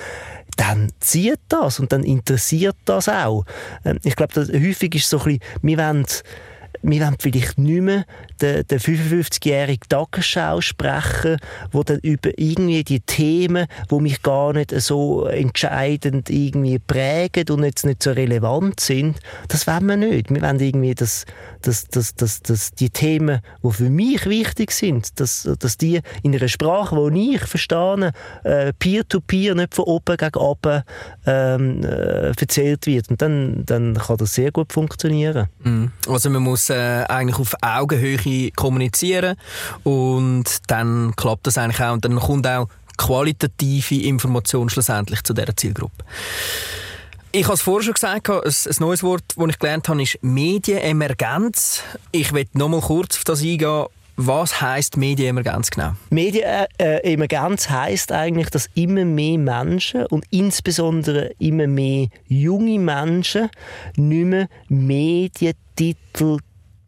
dann zieht das und dann interessiert das auch. Ähm, ich glaube, häufig ist so ein bisschen, wir wollen wir wollen vielleicht nicht mehr den, den 55-jährigen Tagesschau sprechen, wo dann über irgendwie die Themen, wo mich gar nicht so entscheidend irgendwie prägen und jetzt nicht so relevant sind, das wollen wir nicht. Wir wollen irgendwie, dass, dass, dass, dass, dass die Themen, die für mich wichtig sind, dass, dass die in einer Sprache, die ich verstehe, äh, peer-to-peer, nicht von oben gegen oben ähm, äh, erzählt wird. Und dann, dann kann das sehr gut funktionieren. Mhm. Also man muss äh, eigentlich auf Augenhöhe kommunizieren und dann klappt das eigentlich auch und dann kommt auch qualitative Information schlussendlich zu dieser Zielgruppe. Ich habe es vorher schon gesagt, ein, ein neues Wort, das ich gelernt habe, ist Medienemergenz. Ich will noch mal kurz auf das eingehen Was heisst Medienemergenz genau? Medienemergenz heisst eigentlich, dass immer mehr Menschen und insbesondere immer mehr junge Menschen nicht mehr Medientitel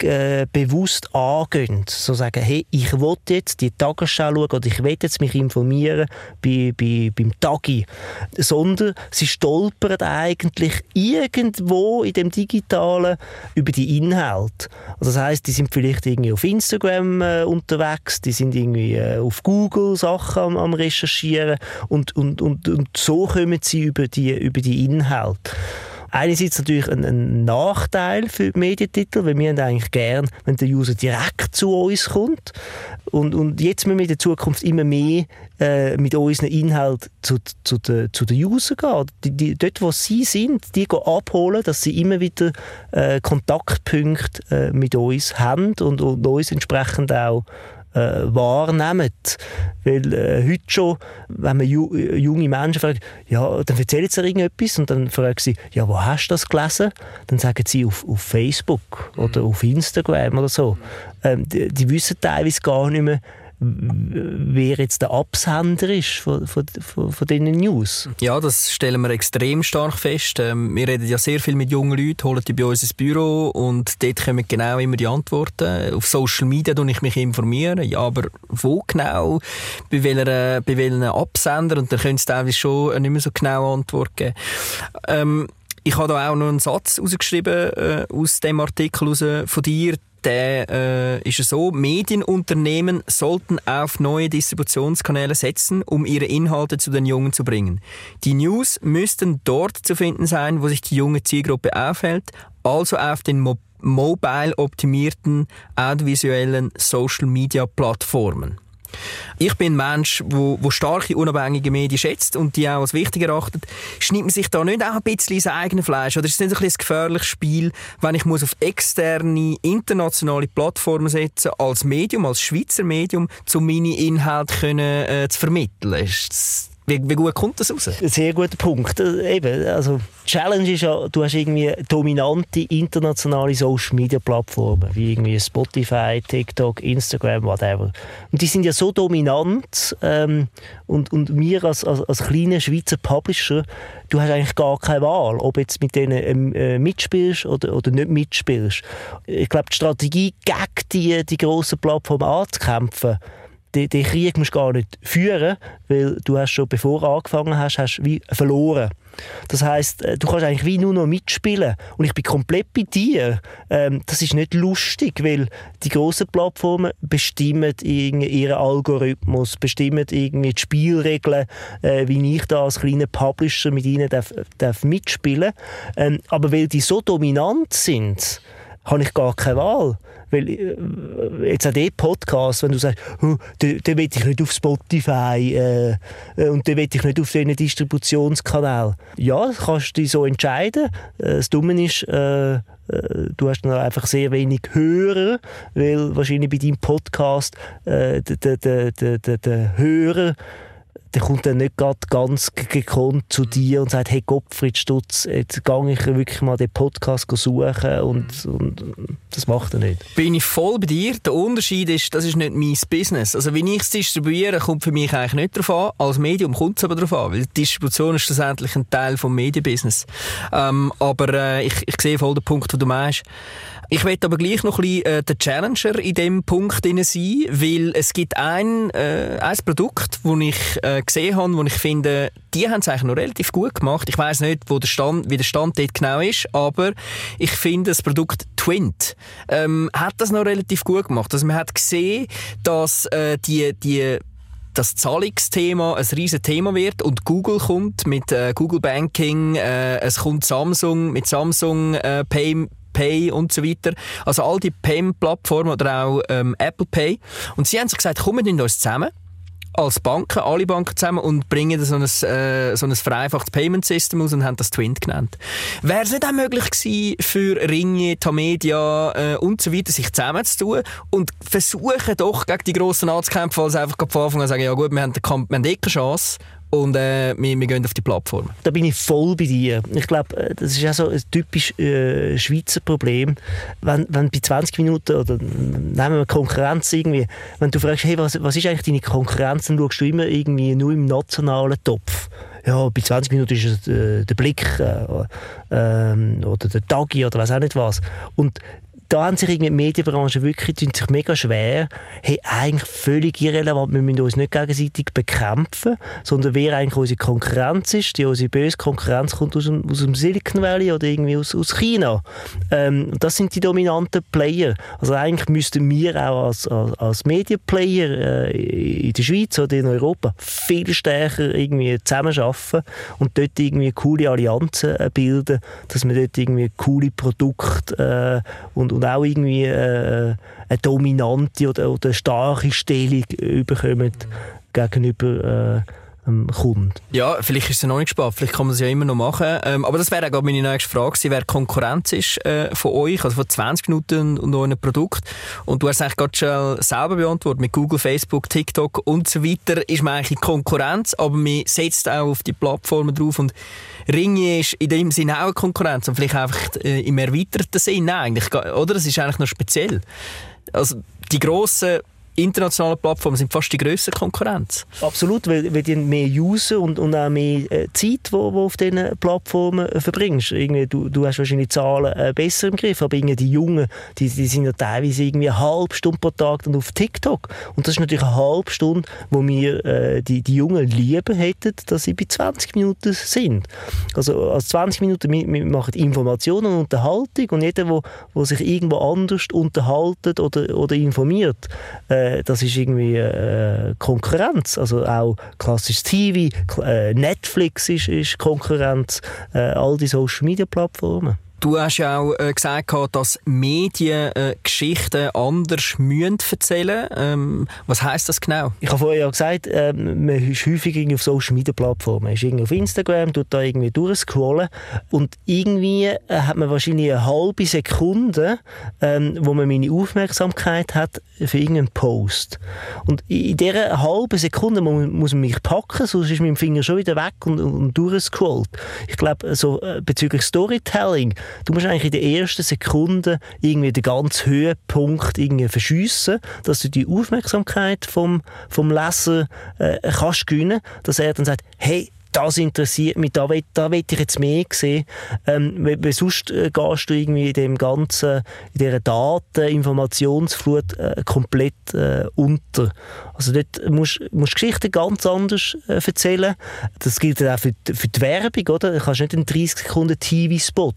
äh, bewusst angehen. So sagen, hey, ich will jetzt die Tagesschau schauen oder ich will jetzt mich informieren bei, bei, beim Tagi. Sondern sie stolpern eigentlich irgendwo in dem Digitalen über die Inhalte. Also das heißt, die sind vielleicht irgendwie auf Instagram äh, unterwegs, die sind irgendwie äh, auf Google Sachen am, am Recherchieren und, und, und, und so kommen sie über die, über die Inhalte einerseits natürlich ein, ein, Nachteil für die Medientitel, weil wir haben eigentlich gern, wenn der User direkt zu uns kommt. Und, und jetzt müssen wir in der Zukunft immer mehr äh, mit unseren Inhalten zu, zu, den, zu den User gehen. Die, die, dort, wo sie sind, die abholen, dass sie immer wieder äh, Kontaktpunkte äh, mit uns haben und, und uns entsprechend auch äh, wahrnehmen. Weil äh, heute schon, wenn man ju junge Menschen fragt, ja, dann erzählen sie irgendetwas und dann fragen sie, ja, wo hast du das gelesen? Dann sagen sie auf, auf Facebook oder mhm. auf Instagram oder so. Ähm, die, die wissen teilweise gar nicht mehr, wer jetzt der Absender ist von, von, von, von diesen News. Ja, das stellen wir extrem stark fest. Ähm, wir reden ja sehr viel mit jungen Leuten, holen die bei uns ins Büro und dort kommen genau immer die Antworten. Auf Social Media informiere ich mich informieren, ja, aber wo genau, bei welcher, bei welchen Absender und dann können sie teilweise schon nicht mehr so genau Antworten geben. Ähm, ich habe da auch noch einen Satz rausgeschrieben äh, aus dem Artikel raus von dir der äh, ist es so, Medienunternehmen sollten auf neue Distributionskanäle setzen, um ihre Inhalte zu den Jungen zu bringen. Die News müssten dort zu finden sein, wo sich die junge Zielgruppe aufhält, also auf den Mo mobile optimierten audiovisuellen Social Media Plattformen. Ich bin ein Mensch, wo, wo starke, unabhängige Medien schätzt und die auch als wichtig erachtet. Schneidet man sich da nicht auch ein bisschen ins eigene Fleisch? Oder ist es nicht ein, ein gefährliches Spiel, wenn ich muss auf externe, internationale Plattformen setzen als Medium, als Schweizer Medium, um meine Inhalte können, äh, zu vermitteln? Ist wie, wie, gut kommt das raus? Sehr guter Punkt. Äh, eben, also Challenge ist ja, du hast irgendwie dominante internationale Social Media Plattformen, wie irgendwie Spotify, TikTok, Instagram, whatever. Und die sind ja so dominant ähm, und, und wir als, als, als kleiner Schweizer Publisher, du hast eigentlich gar keine Wahl, ob jetzt mit denen ähm, äh, mitspielst oder, oder nicht mitspielst. Ich glaube, die Strategie gegen die, die grossen Plattformen anzukämpfen, den, den Krieg musst du gar nicht führen, weil du hast schon, bevor du angefangen hast, hast wie verloren. Das heißt, äh, du kannst eigentlich wie nur noch mitspielen. Und ich bin komplett bei dir. Ähm, das ist nicht lustig, weil die grossen Plattformen bestimmen ihren Algorithmus, bestimmen irgendwie die Spielregeln, äh, wie ich da als kleiner Publisher mit ihnen darf, darf mitspielen ähm, Aber weil die so dominant sind, habe ich gar keine Wahl. Weil äh, jetzt auch der Podcast, wenn du sagst, oh, den, will ich nicht auf Spotify äh, und den will ich nicht auf diesen Distributionskanal. Ja, kannst du dich so entscheiden. Äh, das Dumme ist, äh, äh, du hast dann einfach sehr wenig Hörer, weil wahrscheinlich bei deinem Podcast der, der, der, der, der Hörer der kommt dann nicht ganz gekonnt zu dir und sagt, hey Gottfried Stutz, jetzt gehe ich wirklich mal den Podcast suchen und, und, das macht er nicht. Bin ich voll bei dir. Der Unterschied ist, das ist nicht mein Business. Also wenn ich es distribuiere, kommt für mich eigentlich nicht darauf an. Als Medium kommt es aber darauf an, weil die Distribution ist schlussendlich ein Teil des Medienbusiness. Ähm, aber äh, ich, ich sehe voll den Punkt, den du meinst. Ich möchte aber gleich noch ein bisschen äh, der Challenger in dem Punkt sein, weil es gibt ein, äh, ein Produkt, das ich äh, gesehen habe, wo ich finde, die haben es eigentlich noch relativ gut gemacht. Ich weiß nicht, wo der Stand, wie der Stand dort genau ist, aber ich finde das Produkt Twint ähm, hat das noch relativ gut gemacht. Also man hat gesehen, dass äh, die, die das Zahlungsthema ein riesiges Thema wird und Google kommt mit äh, Google Banking, äh, es kommt Samsung mit Samsung äh, Pay Pay und so weiter. Also all die Payment-Plattformen oder auch ähm, Apple Pay. Und sie haben sich gesagt, kommen wir uns zusammen als Banken, alle Banken zusammen und bringen so ein, äh, so ein vereinfachtes Payment System aus und haben das Twint genannt. Wäre es nicht auch möglich gewesen, für Ringe, Tamedia äh, und so weiter sich zusammenzutun und versuchen doch gegen die Grossen anzukämpfen, als einfach von Anfang an sagen, ja gut, wir haben, wir haben eh keine Chance und äh, wir, wir gehen auf die Plattform. Da bin ich voll bei dir. Ich glaube, äh, das ist auch so ein typisch äh, Schweizer Problem. Wenn, wenn bei 20 Minuten, oder nehmen wir Konkurrenz irgendwie, wenn du fragst, hey, was, was ist eigentlich deine Konkurrenz, dann schaust du immer irgendwie nur im nationalen Topf ja, bei 20 Minuten ist es äh, der Blick äh, äh, oder der Tagi oder was auch nicht was. Und da sich irgendwie die Medienbranche wirklich sich mega schwer. Hey, eigentlich völlig irrelevant. Wir müssen uns nicht gegenseitig bekämpfen, sondern wer eigentlich unsere Konkurrenz ist. Die unsere böse Konkurrenz kommt aus dem, aus dem Silicon Valley oder irgendwie aus, aus China. Ähm, das sind die dominanten Player. Also eigentlich müssten wir auch als, als, als Medienplayer äh, in der Schweiz oder in Europa viel stärker irgendwie zusammenarbeiten und dort irgendwie coole Allianzen äh, bilden, dass wir dort irgendwie coole Produkte äh, und, und und auch irgendwie äh, eine dominante oder, oder starke Stellung bekommen gegenüber äh, dem Kunden. Ja, vielleicht ist es noch nicht gespart, vielleicht kann man es ja immer noch machen. Ähm, aber das wäre auch meine nächste Frage gewesen, wer Konkurrenz ist äh, von euch, also von 20 Minuten und eurem Produkt. Und du hast es eigentlich gerade schon selber beantwortet, mit Google, Facebook, TikTok und so weiter ist man eigentlich Konkurrenz, aber man setzt auch auf die Plattformen drauf und Ringe ist in dem Sinne auch eine Konkurrenz und vielleicht einfach äh, im erweiterten Sinne eigentlich, oder? Das ist eigentlich noch speziell. Also die grossen internationalen Plattformen sind fast die grösste Konkurrenz. Absolut, weil, weil die mehr User und, und auch mehr äh, Zeit, wo, wo auf diesen Plattformen äh, verbringst. Irgendwie, du, du hast wahrscheinlich Zahlen äh, besser im Griff, aber irgendwie die Jungen, die, die sind ja teilweise irgendwie eine halbe Stunde pro Tag dann auf TikTok. Und das ist natürlich eine halbe Stunde, wo wir äh, die, die Jungen lieber hätten, dass sie bei 20 Minuten sind. Also als 20 Minuten, wir, wir machen Informationen und Unterhaltung und jeder, der sich irgendwo anders unterhaltet oder, oder informiert, äh, äh, das ist irgendwie äh, Konkurrenz. Also auch klassisches TV, äh, Netflix ist, ist Konkurrenz, äh, all die Social Media Plattformen. Du hast ja auch äh, gesagt, dass Medien äh, Geschichten anders müssen erzählen ähm, Was heisst das genau? Ich habe vorher ja gesagt, äh, man ist häufig auf Social Media Plattformen. Man ist irgendwie auf Instagram, tut da irgendwie durchscrollen und irgendwie äh, hat man wahrscheinlich eine halbe Sekunde, ähm, wo man meine Aufmerksamkeit hat für irgendeinen Post. Und in dieser halben Sekunde muss, muss man mich packen, sonst ist mein Finger schon wieder weg und, und durchscrollt. Ich glaube, so äh, bezüglich Storytelling Du musst eigentlich in den ersten Sekunden irgendwie den ganzen Höhepunkt irgendwie verschiessen, dass du die Aufmerksamkeit vom, vom Leser äh, kannst gewinnen, dass er dann sagt, hey, das interessiert mich, da will, da will ich jetzt mehr sehen. Ähm, weil, sonst äh, gehst du irgendwie in dem ganzen, in dieser Daten, Informationsflut äh, komplett äh, unter. Also dort musst du Geschichten ganz anders äh, erzählen. Das gilt auch für die, für die Werbung, oder? Du kannst nicht einen 30 Sekunden TV-Spot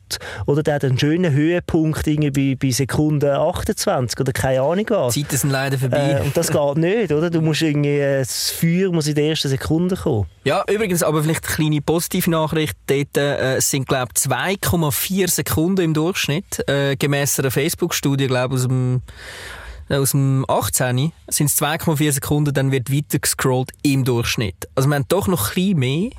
oder der hat einen schönen Höhepunkt irgendwie bei, bei Sekunde 28 oder keine Ahnung was. Die Zeiten sind leider vorbei. Äh, und das geht nicht, oder? Du musst irgendwie, äh, das Feuer muss in der ersten Sekunde kommen. Ja, übrigens, aber vielleicht eine kleine positive Nachricht. Dort äh, sind, glaube ich, 2,4 Sekunden im Durchschnitt. Äh, gemäss einer Facebook-Studie, glaube ich, aus dem äh, aus dem 18. sind es 2,4 Sekunden, dann wird weiter gescrollt im Durchschnitt. Also wir haben doch noch ein bisschen mehr,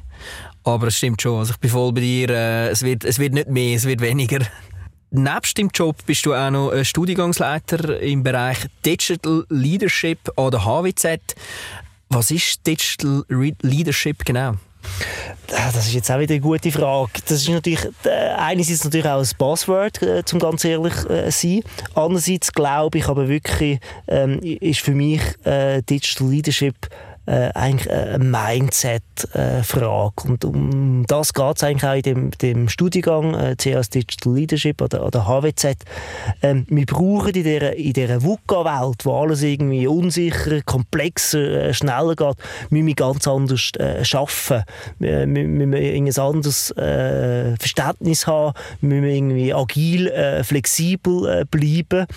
aber es stimmt schon. Also ich bin voll bei dir, äh, es, wird, es wird nicht mehr, es wird weniger. Nebst dem Job bist du auch noch Studiengangsleiter im Bereich Digital Leadership an der HWZ. Was ist Digital Leadership genau? Ah, das ist jetzt auch wieder eine gute Frage. Das ist natürlich, äh, einerseits natürlich auch ein Buzzword, äh, zum ganz ehrlich äh, sein. Andererseits glaube ich aber wirklich, ähm, ist für mich äh, Digital Leadership äh, eigentlich eine Mindset-Frage. und um das geht es eigentlich auch in dem, dem Studiengang äh, CS Digital Leadership oder, oder HWZ. Ähm, wir brauchen in dieser, in dieser VUCA-Welt, wo alles irgendwie unsicher, komplexer, äh, schneller geht, müssen wir ganz anders äh, arbeiten. Wir, wir müssen ein anderes äh, Verständnis haben, wir müssen irgendwie agil, äh, flexibel äh, bleiben.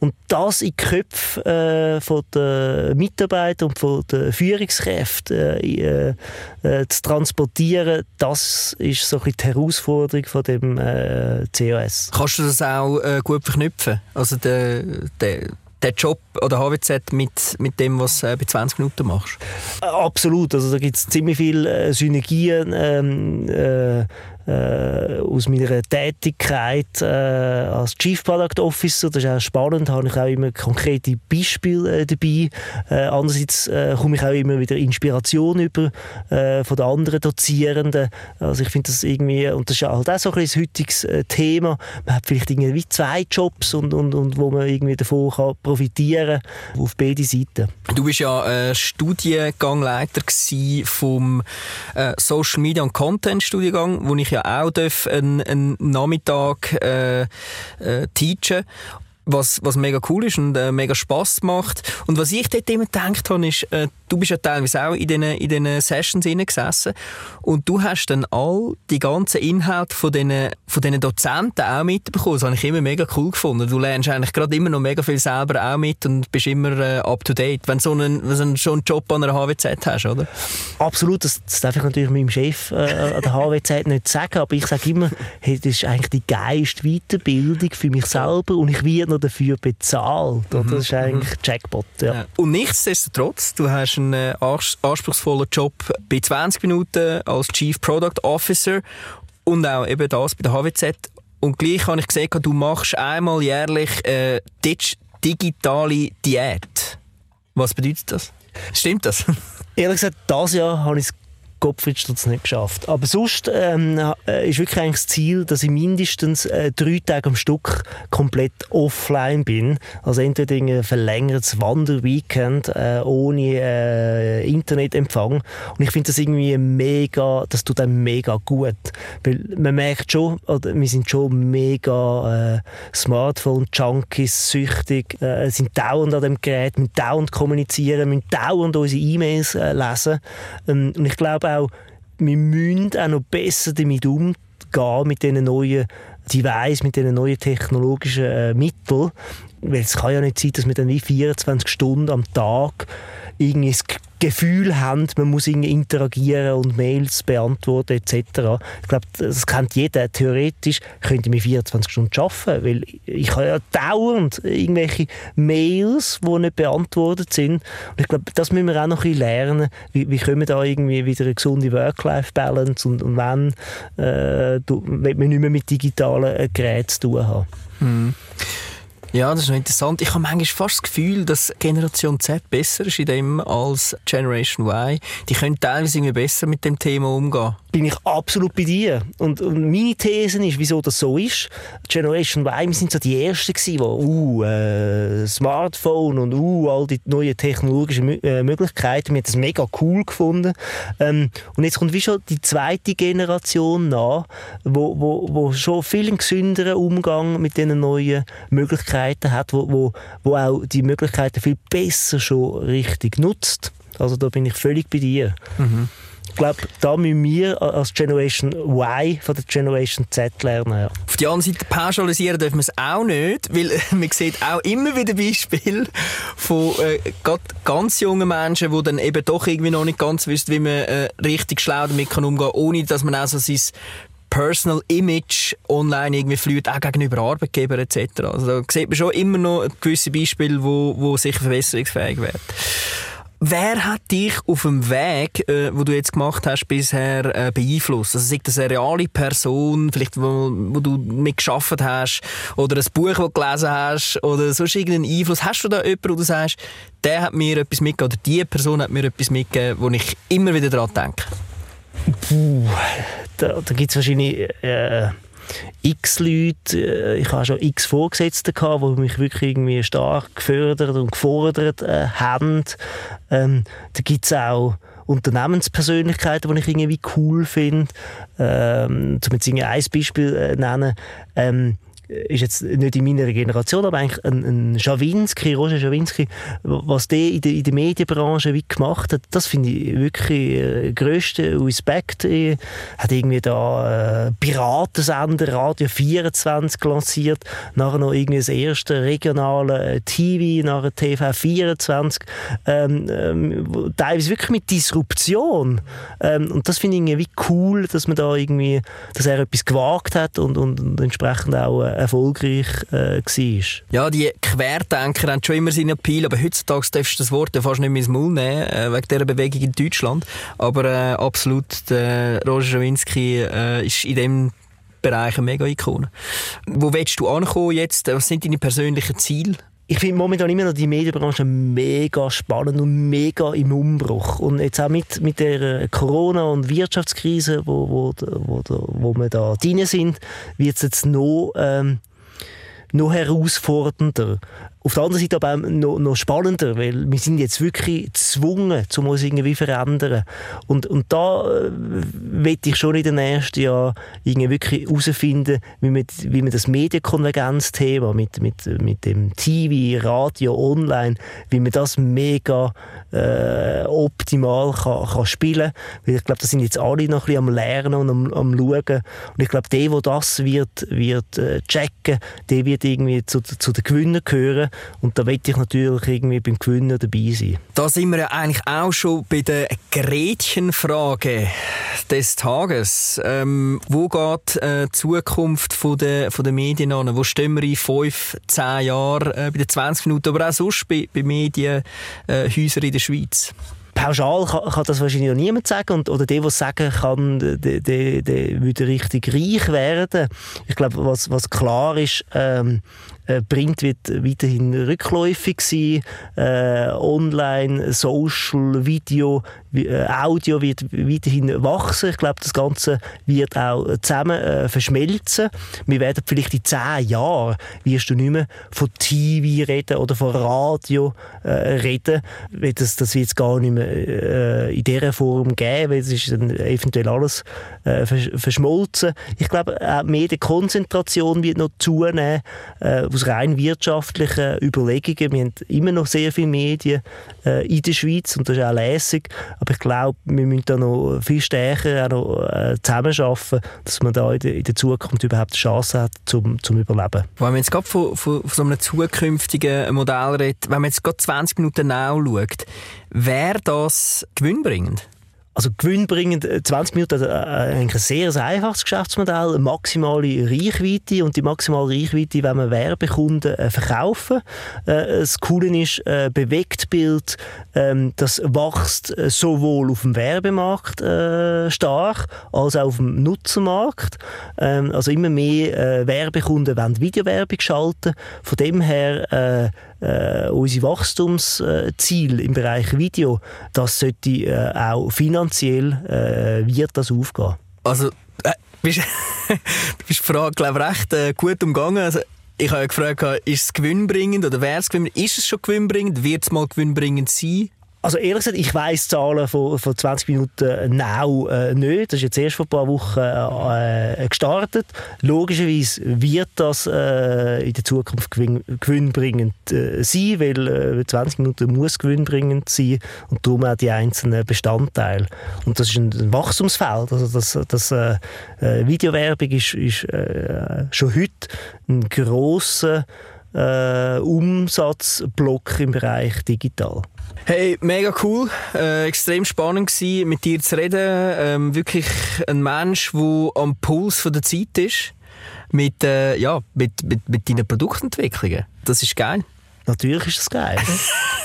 Und das in die Köpfe äh, von den Mitarbeitern und von den Führungskräften Führungskräfte äh, äh, zu transportieren, das ist so ein die Herausforderung von dem äh, COS. Kannst du das auch äh, gut verknüpfen? Also der, der der Job oder HWZ mit, mit dem, was du äh, bei 20 Minuten machst? Absolut. Also da gibt es ziemlich viele äh, Synergien. Ähm, äh, äh, aus meiner Tätigkeit äh, als Chief Product Officer, das ist auch spannend, habe ich auch immer konkrete Beispiele äh, dabei. Äh, andererseits äh, komme ich auch immer wieder Inspiration über äh, von den anderen Dozierenden. Also ich finde das irgendwie, und das ist halt auch so ein bisschen heutiges äh, Thema, man hat vielleicht irgendwie zwei Jobs und, und, und wo man irgendwie davon kann profitieren kann, auf beide Seiten. Du bist ja Studiengangleiter vom Social Media und Content Studiengang, wo ich auch einen, einen Nachmittag äh, äh, teachen was, was mega cool ist und äh, mega Spass macht. Und was ich dort immer gedacht habe, ist, äh, du bist ja teilweise auch in diesen, in diesen Sessions gesessen und du hast dann all die ganzen Inhalte von diesen, von diesen Dozenten auch mitbekommen. Das habe ich immer mega cool gefunden. Du lernst eigentlich gerade immer noch mega viel selber auch mit und bist immer äh, up to date, wenn du so einen, wenn du schon einen Job an einer HWZ hast, oder? Absolut, das, das darf ich natürlich meinem Chef äh, an der HWZ nicht sagen, aber ich sage immer, hey, das ist eigentlich die geilste Weiterbildung für mich selber und ich werde noch dafür bezahlt. Mhm. Das ist eigentlich mhm. Jackpot. Ja. Ja. Und nichtsdestotrotz, du hast einen äh, anspruchsvollen Job bei 20 Minuten als Chief Product Officer und auch eben das bei der HWZ. Und gleich habe ich gesehen, du machst einmal jährlich äh, digitale Diät. Was bedeutet das? Stimmt das? Ehrlich gesagt, das Jahr habe ich es Gottfried hat es nicht geschafft. Aber sonst ähm, äh, ist wirklich eigentlich das Ziel, dass ich mindestens äh, drei Tage am Stück komplett offline bin. Also entweder ein verlängertes Wanderweekend äh, ohne äh, Internetempfang. Und ich finde das irgendwie mega, das tut einem mega gut. Weil man merkt schon, oder wir sind schon mega äh, Smartphone-Junkies, süchtig, äh, sind dauernd an dem Gerät, müssen dauernd kommunizieren, müssen dauernd unsere E-Mails lesen. Ähm, und ich glaube auch, wir müssen auch noch besser damit umgehen, mit diesen neuen Devices, mit diesen neuen technologischen äh, Mitteln. Weil es kann ja nicht sein, dass wir dann wie 24 Stunden am Tag irgendwie das Gefühl haben, man muss irgendwie interagieren und Mails beantworten etc. Ich glaube, das kennt jeder. Theoretisch könnte ich 24 Stunden arbeiten, weil ich habe ja dauernd irgendwelche Mails, die nicht beantwortet sind. Und ich glaube, das müssen wir auch noch ein bisschen lernen. Wie, wie können wir da irgendwie wieder eine gesunde Work-Life-Balance und, und wenn, äh, du, wenn wir nicht mehr mit digitalen äh, Geräten zu tun haben. Mhm. Ja, das ist noch interessant. Ich habe manchmal fast das Gefühl, dass Generation Z besser ist in dem als Generation Y. Die können teilweise irgendwie besser mit dem Thema umgehen. Bin ich absolut bei dir. Und, und meine These ist, wieso das so ist. Generation Y, wir sind so die Ersten die uh, äh, Smartphone und uh, all die neuen technologischen äh, Möglichkeiten, wir haben das mega cool gefunden. Ähm, und jetzt kommt wie schon die zweite Generation nach, wo, wo, wo schon viel gesünderen Umgang mit diesen neuen Möglichkeiten Möglichkeiten hat, wo, wo, wo auch die Möglichkeiten viel besser schon richtig nutzt. Also da bin ich völlig bei dir. Mhm. Glaube, da müssen wir als Generation Y von der Generation Z lernen. Ja. Auf die andere Seite pauschalisieren dürfen wir es auch nicht, weil man sieht auch immer wieder Beispiele von äh, ganz jungen Menschen, die dann eben doch irgendwie noch nicht ganz wissen, wie man äh, richtig schlau damit kann umgehen kann, ohne dass man auch so sein Personal Image online irgendwie flieht, auch gegenüber Arbeitgebern etc. Also da sieht man schon immer noch gewisse Beispiele, wo, wo sicher verbesserungsfähig wären. Wer hat dich auf dem Weg, äh, wo du jetzt gemacht hast, bisher äh, beeinflusst? Also sei das eine reale Person, vielleicht wo, wo du mitgeschafft hast, oder ein Buch, das du gelesen hast, oder sonst irgendeinen Einfluss. Hast du da jemanden, wo du sagst, der hat mir etwas mitgegeben, oder die Person hat mir etwas mitgegeben, wo ich immer wieder daran denke? Puh, da, da gibt es wahrscheinlich äh, x Leute, äh, ich habe schon x Vorgesetzte gehabt, die mich wirklich irgendwie stark gefördert und gefordert äh, haben. Ähm, da gibt es auch Unternehmenspersönlichkeiten, die ich irgendwie cool finde. Ähm, zum jetzt ein Beispiel äh, nennen. Ähm, ist jetzt nicht in meiner Generation, aber eigentlich ein, ein Schawinski, Roger Schawinski, was der in der, in der Medienbranche wie gemacht hat, das finde ich wirklich äh, grössten Respekt. Er hat irgendwie da äh, Piratensender Radio 24 lanciert, nachher noch irgendwie das erste regionale äh, TV, nachher TV 24, ähm, ähm, teilweise wirklich mit Disruption. Ähm, und das finde ich irgendwie cool, dass man da irgendwie, dass er etwas gewagt hat und, und, und entsprechend auch äh, erfolgreich äh, war. Ja, die Querdenker haben schon immer seinen Appeal, aber heutzutage darfst du das Wort fast nicht mehr ins Maul nehmen, äh, wegen dieser Bewegung in Deutschland. Aber äh, absolut, der Roger Schawinski äh, ist in dem Bereich eine Mega-Ikone. Wo willst du ankommen jetzt? Was sind deine persönlichen Ziele? Ich finde momentan immer noch die Medienbranche mega spannend und mega im Umbruch. Und jetzt auch mit, mit der Corona- und Wirtschaftskrise, wo, wo, wo, wo wir da drin sind, wird es jetzt noch, ähm, noch herausfordernder. Auf der anderen Seite aber noch, noch spannender, weil wir sind jetzt wirklich gezwungen, um uns irgendwie verändern. Und, und da äh, möchte ich schon in den nächsten Jahren irgendwie wirklich herausfinden, wie man, wie man das Medienkonvergenz-Thema mit, mit, mit dem TV, Radio, Online, wie man das mega äh, optimal kann, kann spielen kann. Weil ich glaube, da sind jetzt alle noch ein bisschen am Lernen und am, am Schauen. Und ich glaube, der, der das wird, wird äh, checken, der wird irgendwie zu, zu den Gewinnern gehören. Und da möchte ich natürlich irgendwie beim Gewinnen dabei sein. Da sind wir ja eigentlich auch schon bei der Gretchenfrage des Tages. Ähm, wo geht äh, die Zukunft von der, von der Medien an? Wo stehen wir in fünf, zehn Jahren, äh, bei den 20 Minuten, aber auch sonst bei, bei Medienhäusern äh, in der Schweiz? pauschal kann, kann, das wahrscheinlich noch niemand sagen und, oder der, der es sagen kann, der, der, der würde richtig reich werden. Ich glaube, was, was klar ist, ähm, äh, Print wird weiterhin rückläufig sein, äh, Online, Social, Video, äh, Audio wird weiterhin wachsen. Ich glaube, das Ganze wird auch zusammen äh, verschmelzen. Wir werden vielleicht in zehn Jahren wirst du nicht mehr von TV reden oder von Radio äh, reden. Das, das wird es gar nicht mehr äh, in dieser Form geben, weil es ist dann eventuell alles verschmolzen. Ich glaube, auch mehr die Konzentration wird noch zunehmen, äh, aus rein wirtschaftlichen Überlegungen. Wir haben immer noch sehr viele Medien äh, in der Schweiz und das ist auch lässig. Aber ich glaube, wir müssen da noch viel stärker auch noch, äh, zusammenarbeiten, dass man da in der, in der, Zukunft überhaupt eine Chance hat, zum, zum Überleben. Wenn man jetzt gerade von, von, von so einem zukünftigen Modell redet, wenn man jetzt gerade 20 Minuten genau schaut, wäre das gewinnbringend? Also gewinnbringend, 20 äh, Minuten äh, ein sehr einfaches Geschäftsmodell, maximale Reichweite und die maximale Reichweite wenn wir Werbekunden äh, verkaufen. Äh, das Coole ist, äh, Bewegtbild, äh, das wächst äh, sowohl auf dem Werbemarkt äh, stark als auch auf dem Nutzermarkt. Ähm, also immer mehr äh, Werbekunden wollen Videowerbung schalten. Von dem her äh, unsere Wachstumsziele im Bereich Video, das sollte äh, auch finanziell äh, wird das aufgehen. Also äh, bist, du bist die Frage glaube ich, recht äh, gut umgegangen. Also, ich habe ja gefragt, ist es gewinnbringend oder wäre es gewinnbringend? Ist es schon gewinnbringend? Wird es mal gewinnbringend sein? Also ehrlich gesagt, ich weiss Zahlen von, von 20 Minuten now äh, nicht. Das ist jetzt erst vor ein paar Wochen äh, gestartet. Logischerweise wird das äh, in der Zukunft gewinn, gewinnbringend äh, sein, weil 20 äh, Minuten muss gewinnbringend sein und darum auch die einzelnen Bestandteile. Und das ist ein, ein Wachstumsfeld. Also das, das äh, Videowerbung ist, ist schon heute ein grosser Umsatzblock im Bereich digital. Hey, mega cool. Äh, extrem spannend gewesen, mit dir zu reden. Ähm, wirklich ein Mensch, der am Puls der Zeit ist. Mit, äh, ja, mit, mit, mit deinen Produktentwicklungen. Das ist geil. Natürlich ist das geil.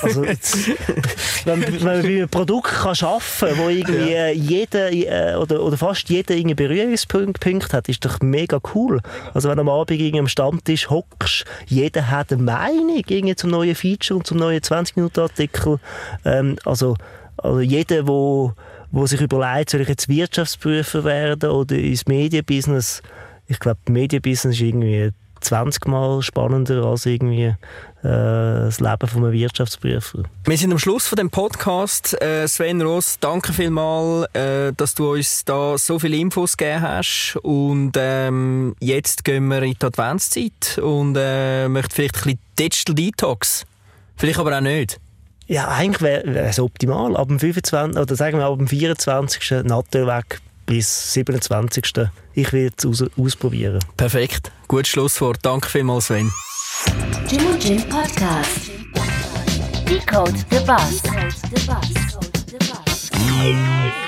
also, wenn, wenn man bei einem Produkt kann arbeiten kann, wo irgendwie ja. jeder äh, oder, oder fast jeder einen Berührungspunkt hat, ist doch mega cool. Also wenn du am Abend irgendwie am Stammtisch hockst, jeder hat eine Meinung irgendwie zum neuen Feature und zum neuen 20-Minuten-Artikel. Ähm, also, also jeder, wo, wo sich überlegt, soll ich jetzt Wirtschaftsprüfer werden oder ins Medienbusiness, ich glaube, Medienbusiness ist irgendwie 20 Mal spannender als irgendwie das Leben von einem Wirtschaftsprüfer. Wir sind am Schluss von dem Podcast. Äh, Sven Ross, danke vielmals, äh, dass du uns da so viele Infos gegeben hast. Und ähm, jetzt gehen wir in die Adventszeit und äh, möchten vielleicht ein bisschen Digital Detox. Vielleicht aber auch nicht. Ja, eigentlich wäre es optimal. Ab dem 25. oder sagen wir ab dem 24. Nattel weg bis 27. Ich will es aus ausprobieren. Perfekt. Gutes Schlusswort. Danke vielmals, Sven. Jim und Jim Podcast. Decode the Bus. Decode the Bus. Decode the Bus.